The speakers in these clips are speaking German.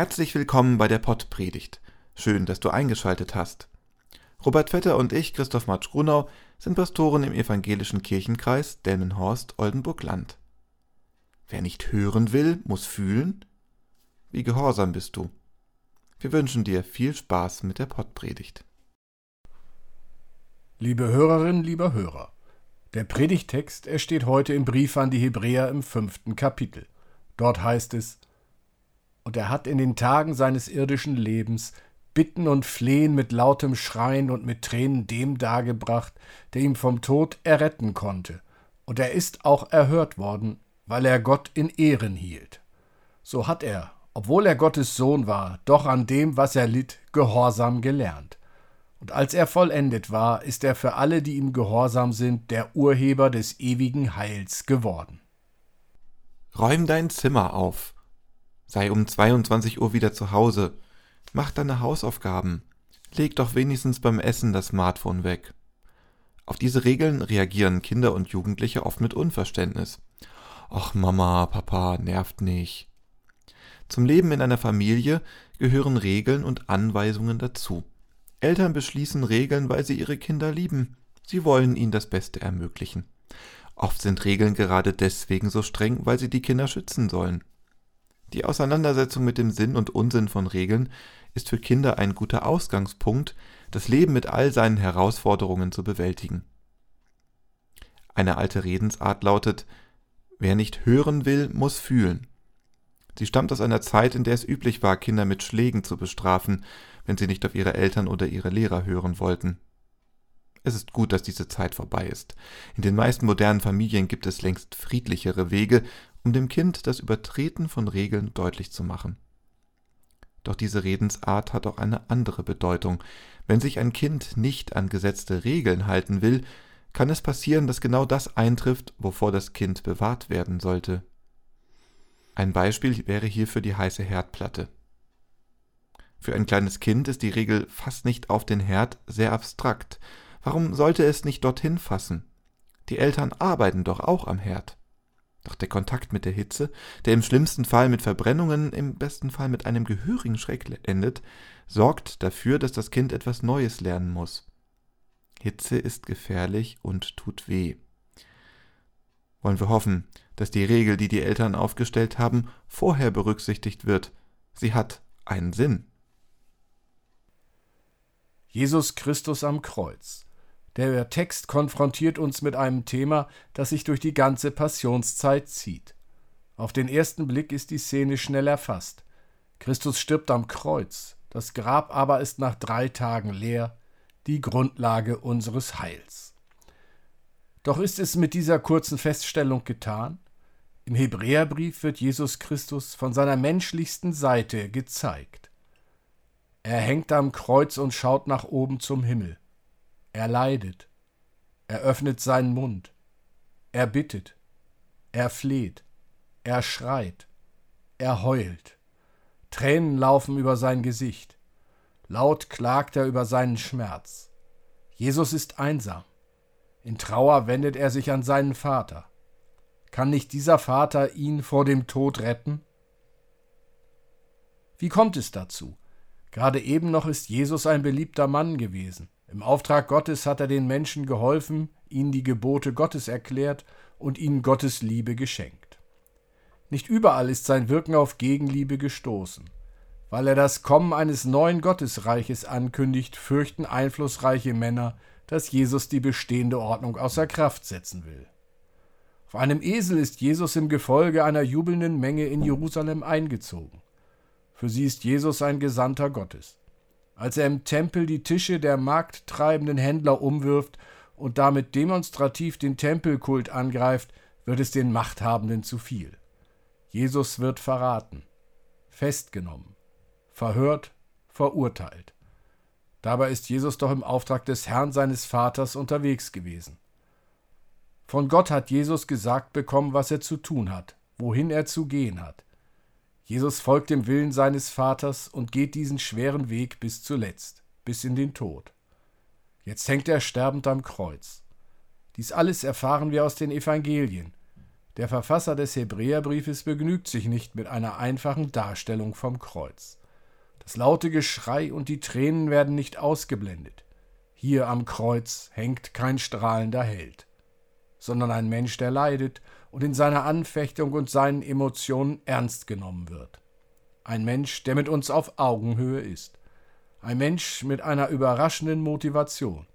Herzlich willkommen bei der Pottpredigt. Schön, dass du eingeschaltet hast. Robert Vetter und ich, Christoph Matsch Grunau, sind Pastoren im evangelischen Kirchenkreis Delmenhorst-Oldenburg-Land. Wer nicht hören will, muss fühlen? Wie gehorsam bist du? Wir wünschen dir viel Spaß mit der Pottpredigt. Liebe Hörerinnen, lieber Hörer, der Predigtext, er steht heute im Brief an die Hebräer im fünften Kapitel. Dort heißt es, und er hat in den Tagen seines irdischen Lebens Bitten und Flehen mit lautem Schreien und mit Tränen dem dargebracht, der ihm vom Tod erretten konnte, und er ist auch erhört worden, weil er Gott in Ehren hielt. So hat er, obwohl er Gottes Sohn war, doch an dem, was er litt, Gehorsam gelernt. Und als er vollendet war, ist er für alle, die ihm gehorsam sind, der Urheber des ewigen Heils geworden. Räum dein Zimmer auf, Sei um 22 Uhr wieder zu Hause. Mach deine Hausaufgaben. Leg doch wenigstens beim Essen das Smartphone weg. Auf diese Regeln reagieren Kinder und Jugendliche oft mit Unverständnis. Ach Mama, Papa, nervt nicht. Zum Leben in einer Familie gehören Regeln und Anweisungen dazu. Eltern beschließen Regeln, weil sie ihre Kinder lieben. Sie wollen ihnen das Beste ermöglichen. Oft sind Regeln gerade deswegen so streng, weil sie die Kinder schützen sollen. Die Auseinandersetzung mit dem Sinn und Unsinn von Regeln ist für Kinder ein guter Ausgangspunkt, das Leben mit all seinen Herausforderungen zu bewältigen. Eine alte Redensart lautet Wer nicht hören will, muss fühlen. Sie stammt aus einer Zeit, in der es üblich war, Kinder mit Schlägen zu bestrafen, wenn sie nicht auf ihre Eltern oder ihre Lehrer hören wollten. Es ist gut, dass diese Zeit vorbei ist. In den meisten modernen Familien gibt es längst friedlichere Wege, um dem Kind das Übertreten von Regeln deutlich zu machen. Doch diese Redensart hat auch eine andere Bedeutung. Wenn sich ein Kind nicht an gesetzte Regeln halten will, kann es passieren, dass genau das eintrifft, wovor das Kind bewahrt werden sollte. Ein Beispiel wäre hierfür die heiße Herdplatte. Für ein kleines Kind ist die Regel fast nicht auf den Herd sehr abstrakt. Warum sollte es nicht dorthin fassen? Die Eltern arbeiten doch auch am Herd. Doch der Kontakt mit der Hitze, der im schlimmsten Fall mit Verbrennungen, im besten Fall mit einem gehörigen Schreck endet, sorgt dafür, dass das Kind etwas Neues lernen muss. Hitze ist gefährlich und tut weh. Wollen wir hoffen, dass die Regel, die die Eltern aufgestellt haben, vorher berücksichtigt wird. Sie hat einen Sinn. Jesus Christus am Kreuz. Der Text konfrontiert uns mit einem Thema, das sich durch die ganze Passionszeit zieht. Auf den ersten Blick ist die Szene schnell erfasst. Christus stirbt am Kreuz, das Grab aber ist nach drei Tagen leer, die Grundlage unseres Heils. Doch ist es mit dieser kurzen Feststellung getan? Im Hebräerbrief wird Jesus Christus von seiner menschlichsten Seite gezeigt. Er hängt am Kreuz und schaut nach oben zum Himmel. Er leidet. Er öffnet seinen Mund. Er bittet. Er fleht. Er schreit. Er heult. Tränen laufen über sein Gesicht. Laut klagt er über seinen Schmerz. Jesus ist einsam. In Trauer wendet er sich an seinen Vater. Kann nicht dieser Vater ihn vor dem Tod retten? Wie kommt es dazu? Gerade eben noch ist Jesus ein beliebter Mann gewesen. Im Auftrag Gottes hat er den Menschen geholfen, ihnen die Gebote Gottes erklärt und ihnen Gottes Liebe geschenkt. Nicht überall ist sein Wirken auf Gegenliebe gestoßen. Weil er das Kommen eines neuen Gottesreiches ankündigt, fürchten einflussreiche Männer, dass Jesus die bestehende Ordnung außer Kraft setzen will. Auf einem Esel ist Jesus im Gefolge einer jubelnden Menge in Jerusalem eingezogen. Für sie ist Jesus ein Gesandter Gottes als er im Tempel die Tische der markttreibenden Händler umwirft und damit demonstrativ den Tempelkult angreift, wird es den Machthabenden zu viel. Jesus wird verraten, festgenommen, verhört, verurteilt. Dabei ist Jesus doch im Auftrag des Herrn seines Vaters unterwegs gewesen. Von Gott hat Jesus gesagt bekommen, was er zu tun hat, wohin er zu gehen hat. Jesus folgt dem Willen seines Vaters und geht diesen schweren Weg bis zuletzt, bis in den Tod. Jetzt hängt er sterbend am Kreuz. Dies alles erfahren wir aus den Evangelien. Der Verfasser des Hebräerbriefes begnügt sich nicht mit einer einfachen Darstellung vom Kreuz. Das laute Geschrei und die Tränen werden nicht ausgeblendet. Hier am Kreuz hängt kein strahlender Held, sondern ein Mensch, der leidet und in seiner Anfechtung und seinen Emotionen ernst genommen wird. Ein Mensch, der mit uns auf Augenhöhe ist. Ein Mensch mit einer überraschenden Motivation.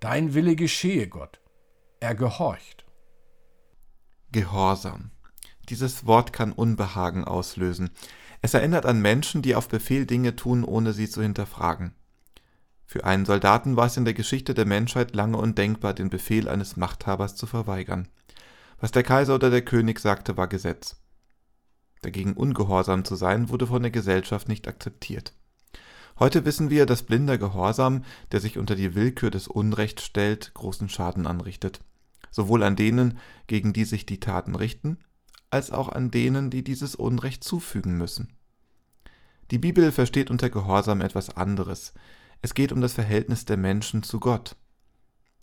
Dein Wille geschehe, Gott. Er gehorcht. Gehorsam. Dieses Wort kann Unbehagen auslösen. Es erinnert an Menschen, die auf Befehl Dinge tun, ohne sie zu hinterfragen. Für einen Soldaten war es in der Geschichte der Menschheit lange undenkbar, den Befehl eines Machthabers zu verweigern. Was der Kaiser oder der König sagte, war Gesetz. Dagegen ungehorsam zu sein, wurde von der Gesellschaft nicht akzeptiert. Heute wissen wir, dass blinder Gehorsam, der sich unter die Willkür des Unrechts stellt, großen Schaden anrichtet. Sowohl an denen, gegen die sich die Taten richten, als auch an denen, die dieses Unrecht zufügen müssen. Die Bibel versteht unter Gehorsam etwas anderes. Es geht um das Verhältnis der Menschen zu Gott.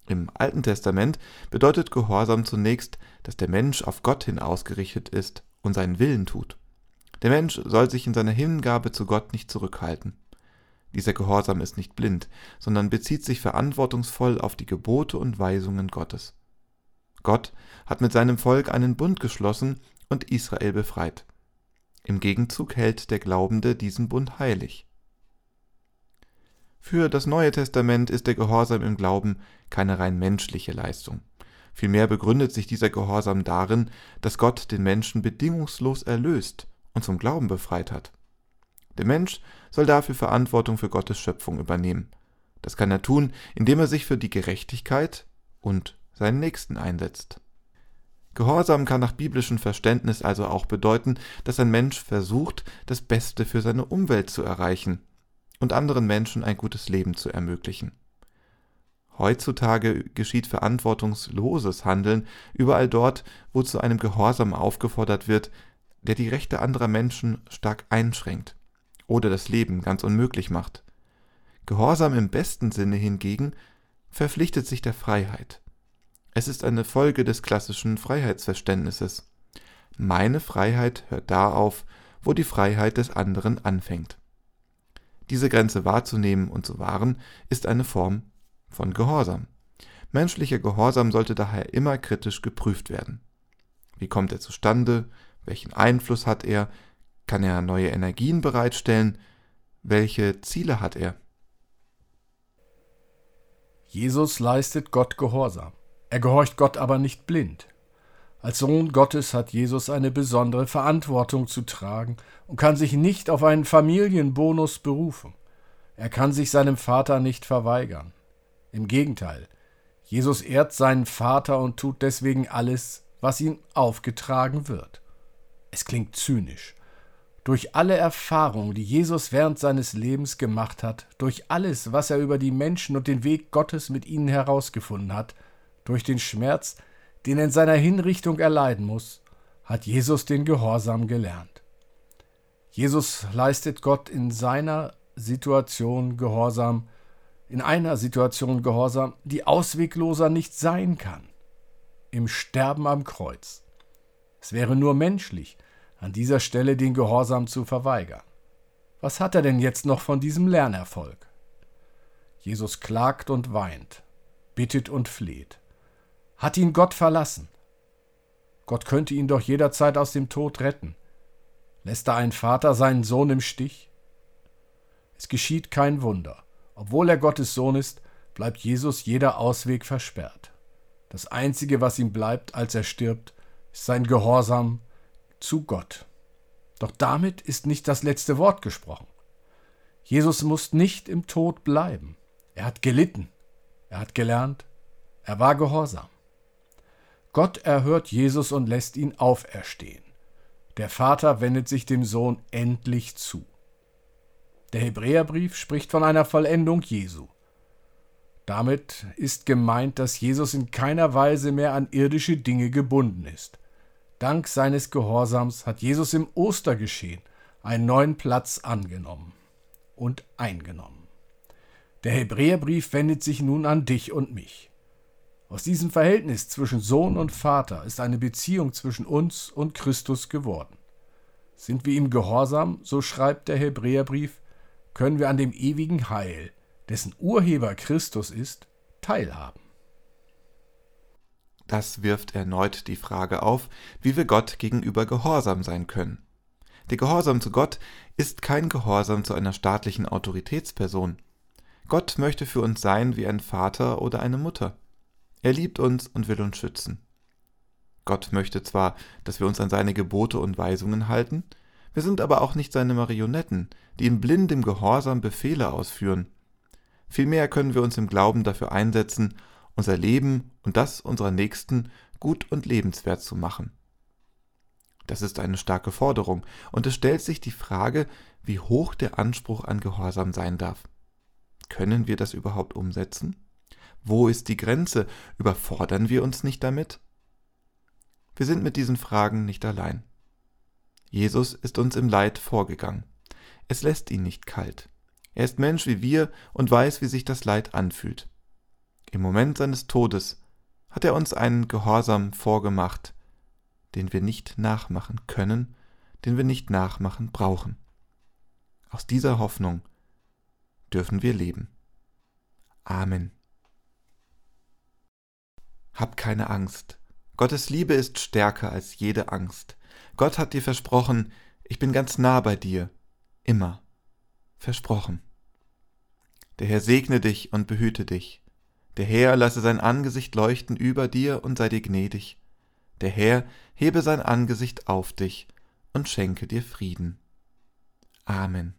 Im Alten Testament bedeutet Gehorsam zunächst, dass der Mensch auf Gott hin ausgerichtet ist und seinen Willen tut. Der Mensch soll sich in seiner Hingabe zu Gott nicht zurückhalten. Dieser Gehorsam ist nicht blind, sondern bezieht sich verantwortungsvoll auf die Gebote und Weisungen Gottes. Gott hat mit seinem Volk einen Bund geschlossen und Israel befreit. Im Gegenzug hält der Glaubende diesen Bund heilig. Für das Neue Testament ist der Gehorsam im Glauben keine rein menschliche Leistung. Vielmehr begründet sich dieser Gehorsam darin, dass Gott den Menschen bedingungslos erlöst und zum Glauben befreit hat. Der Mensch soll dafür Verantwortung für Gottes Schöpfung übernehmen. Das kann er tun, indem er sich für die Gerechtigkeit und seinen Nächsten einsetzt. Gehorsam kann nach biblischem Verständnis also auch bedeuten, dass ein Mensch versucht, das Beste für seine Umwelt zu erreichen und anderen Menschen ein gutes Leben zu ermöglichen. Heutzutage geschieht verantwortungsloses Handeln überall dort, wo zu einem Gehorsam aufgefordert wird, der die Rechte anderer Menschen stark einschränkt oder das Leben ganz unmöglich macht. Gehorsam im besten Sinne hingegen verpflichtet sich der Freiheit. Es ist eine Folge des klassischen Freiheitsverständnisses. Meine Freiheit hört da auf, wo die Freiheit des anderen anfängt. Diese Grenze wahrzunehmen und zu wahren, ist eine Form von Gehorsam. Menschlicher Gehorsam sollte daher immer kritisch geprüft werden. Wie kommt er zustande? Welchen Einfluss hat er? Kann er neue Energien bereitstellen? Welche Ziele hat er? Jesus leistet Gott Gehorsam. Er gehorcht Gott aber nicht blind. Als Sohn Gottes hat Jesus eine besondere Verantwortung zu tragen und kann sich nicht auf einen Familienbonus berufen. Er kann sich seinem Vater nicht verweigern. Im Gegenteil, Jesus ehrt seinen Vater und tut deswegen alles, was ihm aufgetragen wird. Es klingt zynisch. Durch alle Erfahrungen, die Jesus während seines Lebens gemacht hat, durch alles, was er über die Menschen und den Weg Gottes mit ihnen herausgefunden hat, durch den Schmerz, den in seiner Hinrichtung erleiden muss, hat Jesus den Gehorsam gelernt. Jesus leistet Gott in seiner Situation Gehorsam, in einer Situation Gehorsam, die auswegloser nicht sein kann. Im Sterben am Kreuz. Es wäre nur menschlich, an dieser Stelle den Gehorsam zu verweigern. Was hat er denn jetzt noch von diesem Lernerfolg? Jesus klagt und weint, bittet und fleht. Hat ihn Gott verlassen? Gott könnte ihn doch jederzeit aus dem Tod retten. Lässt da ein Vater seinen Sohn im Stich? Es geschieht kein Wunder. Obwohl er Gottes Sohn ist, bleibt Jesus jeder Ausweg versperrt. Das Einzige, was ihm bleibt, als er stirbt, ist sein Gehorsam zu Gott. Doch damit ist nicht das letzte Wort gesprochen. Jesus muss nicht im Tod bleiben. Er hat gelitten, er hat gelernt, er war gehorsam. Gott erhört Jesus und lässt ihn auferstehen. Der Vater wendet sich dem Sohn endlich zu. Der Hebräerbrief spricht von einer Vollendung Jesu. Damit ist gemeint, dass Jesus in keiner Weise mehr an irdische Dinge gebunden ist. Dank seines Gehorsams hat Jesus im Ostergeschehen einen neuen Platz angenommen und eingenommen. Der Hebräerbrief wendet sich nun an dich und mich. Aus diesem Verhältnis zwischen Sohn und Vater ist eine Beziehung zwischen uns und Christus geworden. Sind wir ihm gehorsam, so schreibt der Hebräerbrief, können wir an dem ewigen Heil, dessen Urheber Christus ist, teilhaben. Das wirft erneut die Frage auf, wie wir Gott gegenüber gehorsam sein können. Der Gehorsam zu Gott ist kein Gehorsam zu einer staatlichen Autoritätsperson. Gott möchte für uns sein wie ein Vater oder eine Mutter. Er liebt uns und will uns schützen. Gott möchte zwar, dass wir uns an seine Gebote und Weisungen halten, wir sind aber auch nicht seine Marionetten, die in blindem Gehorsam Befehle ausführen. Vielmehr können wir uns im Glauben dafür einsetzen, unser Leben und das unserer Nächsten gut und lebenswert zu machen. Das ist eine starke Forderung, und es stellt sich die Frage, wie hoch der Anspruch an Gehorsam sein darf. Können wir das überhaupt umsetzen? Wo ist die Grenze? Überfordern wir uns nicht damit? Wir sind mit diesen Fragen nicht allein. Jesus ist uns im Leid vorgegangen. Es lässt ihn nicht kalt. Er ist Mensch wie wir und weiß, wie sich das Leid anfühlt. Im Moment seines Todes hat er uns einen Gehorsam vorgemacht, den wir nicht nachmachen können, den wir nicht nachmachen brauchen. Aus dieser Hoffnung dürfen wir leben. Amen. Hab keine Angst. Gottes Liebe ist stärker als jede Angst. Gott hat dir versprochen, ich bin ganz nah bei dir. Immer. Versprochen. Der Herr segne dich und behüte dich. Der Herr lasse sein Angesicht leuchten über dir und sei dir gnädig. Der Herr hebe sein Angesicht auf dich und schenke dir Frieden. Amen.